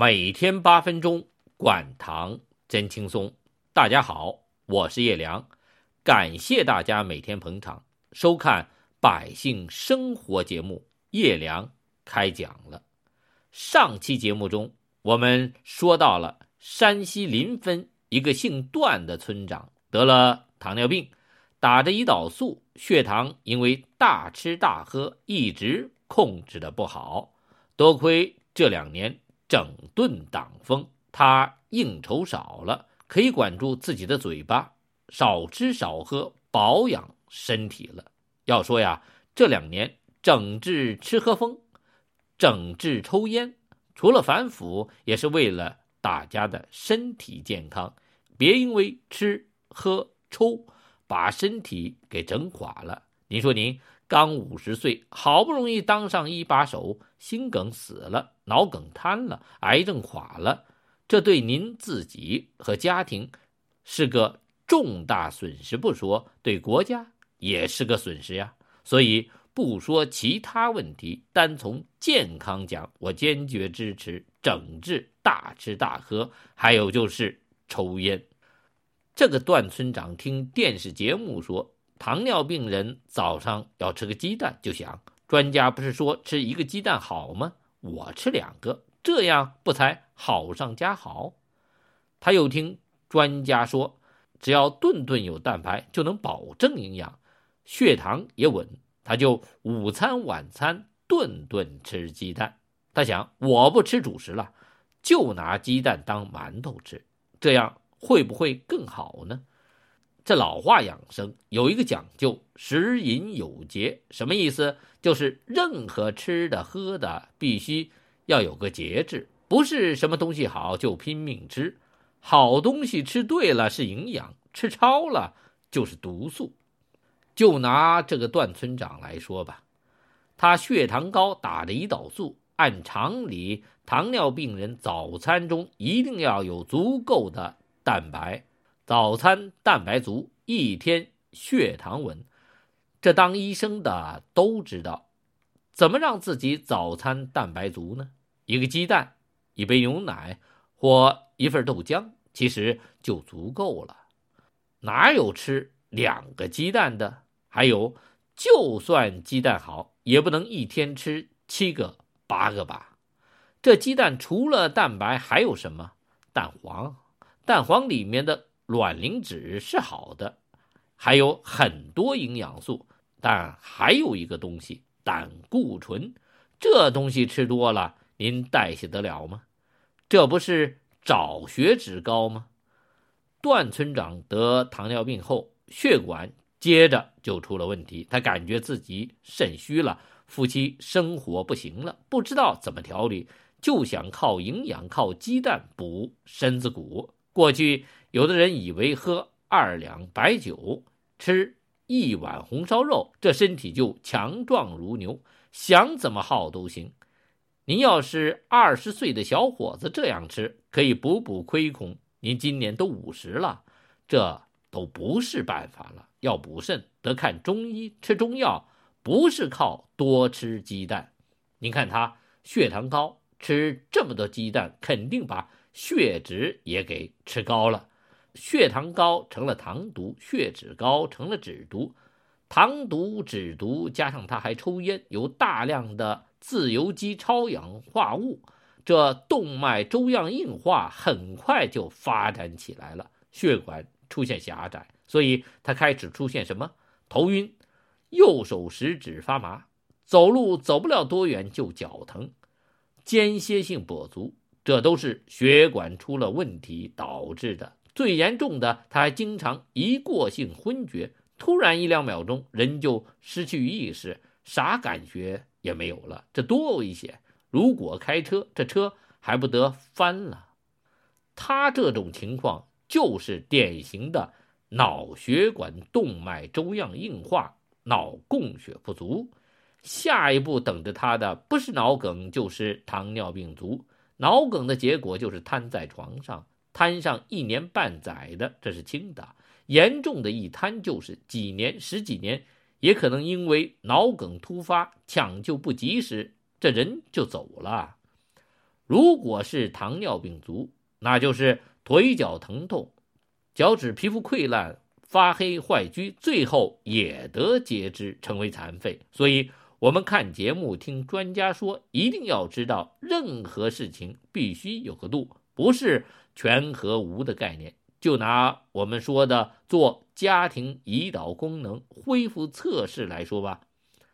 每天八分钟，管糖真轻松。大家好，我是叶良，感谢大家每天捧场收看百姓生活节目。叶良开讲了。上期节目中，我们说到了山西临汾一个姓段的村长得了糖尿病，打着胰岛素，血糖因为大吃大喝一直控制的不好。多亏这两年整顿党风，他应酬少了，可以管住自己的嘴巴，少吃少喝，保养身体了。要说呀，这两年整治吃喝风，整治抽烟，除了反腐，也是为了大家的身体健康。别因为吃喝抽，把身体给整垮了。您说您？刚五十岁，好不容易当上一把手，心梗死了，脑梗瘫了，癌症垮了，这对您自己和家庭是个重大损失不说，对国家也是个损失呀。所以不说其他问题，单从健康讲，我坚决支持整治大吃大喝，还有就是抽烟。这个段村长听电视节目说。糖尿病人早上要吃个鸡蛋，就想专家不是说吃一个鸡蛋好吗？我吃两个，这样不才好上加好？他又听专家说，只要顿顿有蛋白，就能保证营养，血糖也稳。他就午餐晚餐顿顿吃鸡蛋。他想，我不吃主食了，就拿鸡蛋当馒头吃，这样会不会更好呢？这老话养生有一个讲究，食饮有节，什么意思？就是任何吃的喝的必须要有个节制，不是什么东西好就拼命吃。好东西吃对了是营养，吃超了就是毒素。就拿这个段村长来说吧，他血糖高，打着胰岛素，按常理，糖尿病人早餐中一定要有足够的蛋白。早餐蛋白足，一天血糖稳，这当医生的都知道，怎么让自己早餐蛋白足呢？一个鸡蛋，一杯牛奶或一份豆浆，其实就足够了。哪有吃两个鸡蛋的？还有，就算鸡蛋好，也不能一天吃七个八个吧？这鸡蛋除了蛋白还有什么？蛋黄，蛋黄里面的。卵磷脂是好的，还有很多营养素，但还有一个东西胆固醇，这东西吃多了，您代谢得了吗？这不是找血脂高吗？段村长得糖尿病后，血管接着就出了问题，他感觉自己肾虚了，夫妻生活不行了，不知道怎么调理，就想靠营养，靠鸡蛋补身子骨。过去。有的人以为喝二两白酒，吃一碗红烧肉，这身体就强壮如牛，想怎么耗都行。您要是二十岁的小伙子这样吃，可以补补亏空。您今年都五十了，这都不是办法了。要补肾，得看中医，吃中药，不是靠多吃鸡蛋。您看他血糖高，吃这么多鸡蛋，肯定把血脂也给吃高了。血糖高成了糖毒，血脂高成了脂毒，糖毒、脂毒加上他还抽烟，有大量的自由基超氧化物，这动脉粥样硬化很快就发展起来了，血管出现狭窄，所以他开始出现什么？头晕，右手食指发麻，走路走不了多远就脚疼，间歇性跛足，这都是血管出了问题导致的。最严重的，他还经常一过性昏厥，突然一两秒钟人就失去意识，啥感觉也没有了，这多危险！如果开车，这车还不得翻了？他这种情况就是典型的脑血管动脉粥样硬化，脑供血不足。下一步等着他的不是脑梗，就是糖尿病足。脑梗的结果就是瘫在床上。瘫上一年半载的，这是轻的；严重的一瘫就是几年、十几年，也可能因为脑梗突发，抢救不及时，这人就走了。如果是糖尿病足，那就是腿脚疼痛、脚趾皮肤溃烂、发黑坏疽，最后也得截肢，成为残废。所以，我们看节目、听专家说，一定要知道，任何事情必须有个度，不是全和无的概念。就拿我们说的做家庭胰岛功能恢复测试来说吧，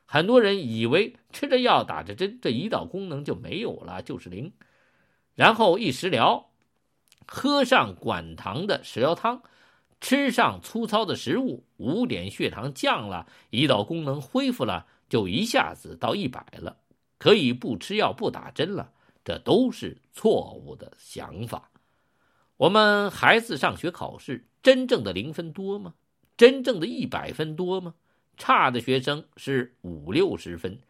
很多人以为吃着药、打着针，这胰岛功能就没有了，就是零。然后一食疗，喝上管糖的食疗汤，吃上粗糙的食物，五点血糖降了，胰岛功能恢复了，就一下子到一百了，可以不吃药、不打针了，这都是错误的想法。我们孩子上学考试，真正的零分多吗？真正的一百分多吗？差的学生是五六十分。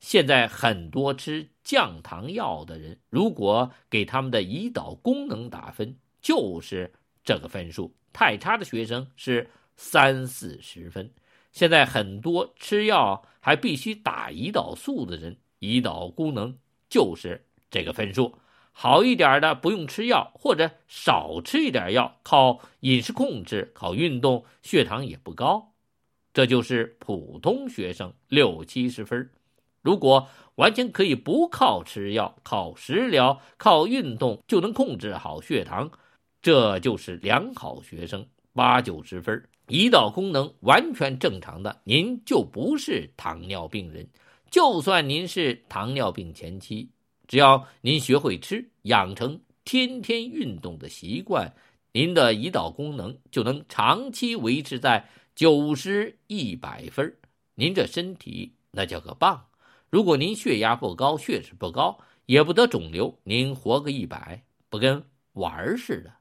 现在很多吃降糖药的人，如果给他们的胰岛功能打分，就是这个分数。太差的学生是三四十分。现在很多吃药还必须打胰岛素的人，胰岛功能就是这个分数。好一点的不用吃药，或者少吃一点药，靠饮食控制，靠运动，血糖也不高。这就是普通学生六七十分。如果完全可以不靠吃药、靠食疗、靠运动就能控制好血糖，这就是良好学生，八九十分。胰岛功能完全正常的，您就不是糖尿病人。就算您是糖尿病前期，只要您学会吃，养成天天运动的习惯，您的胰岛功能就能长期维持在九十一百分。您这身体那叫个棒！如果您血压不高，血脂不高，也不得肿瘤，您活个一百，不跟玩儿似的。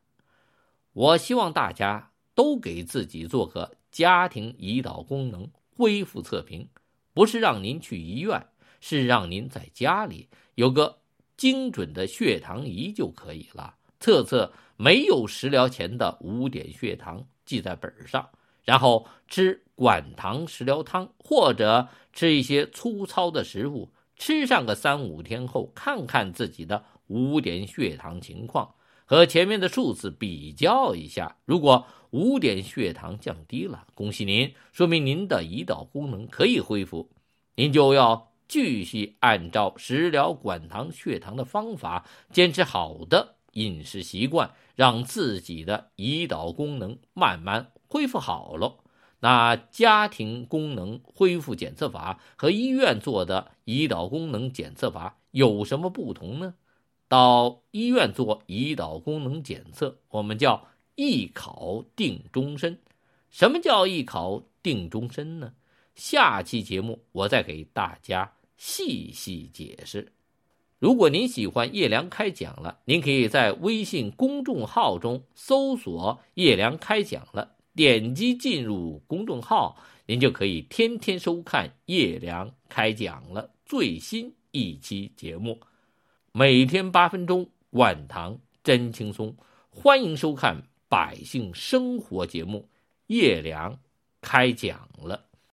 我希望大家都给自己做个家庭胰岛功能恢复测评，不是让您去医院，是让您在家里有个精准的血糖仪就可以了，测测没有食疗前的五点血糖，记在本上。然后吃管糖食疗汤，或者吃一些粗糙的食物，吃上个三五天后，看看自己的五点血糖情况，和前面的数字比较一下。如果五点血糖降低了，恭喜您，说明您的胰岛功能可以恢复，您就要继续按照食疗管糖血糖的方法，坚持好的饮食习惯，让自己的胰岛功能慢慢。恢复好了，那家庭功能恢复检测法和医院做的胰岛功能检测法有什么不同呢？到医院做胰岛功能检测，我们叫一考定终身。什么叫一考定终身呢？下期节目我再给大家细细解释。如果您喜欢叶良开讲了，您可以在微信公众号中搜索“叶良开讲了”。点击进入公众号，您就可以天天收看叶良开讲了最新一期节目，每天八分钟，晚唐真轻松。欢迎收看百姓生活节目，叶良开讲了。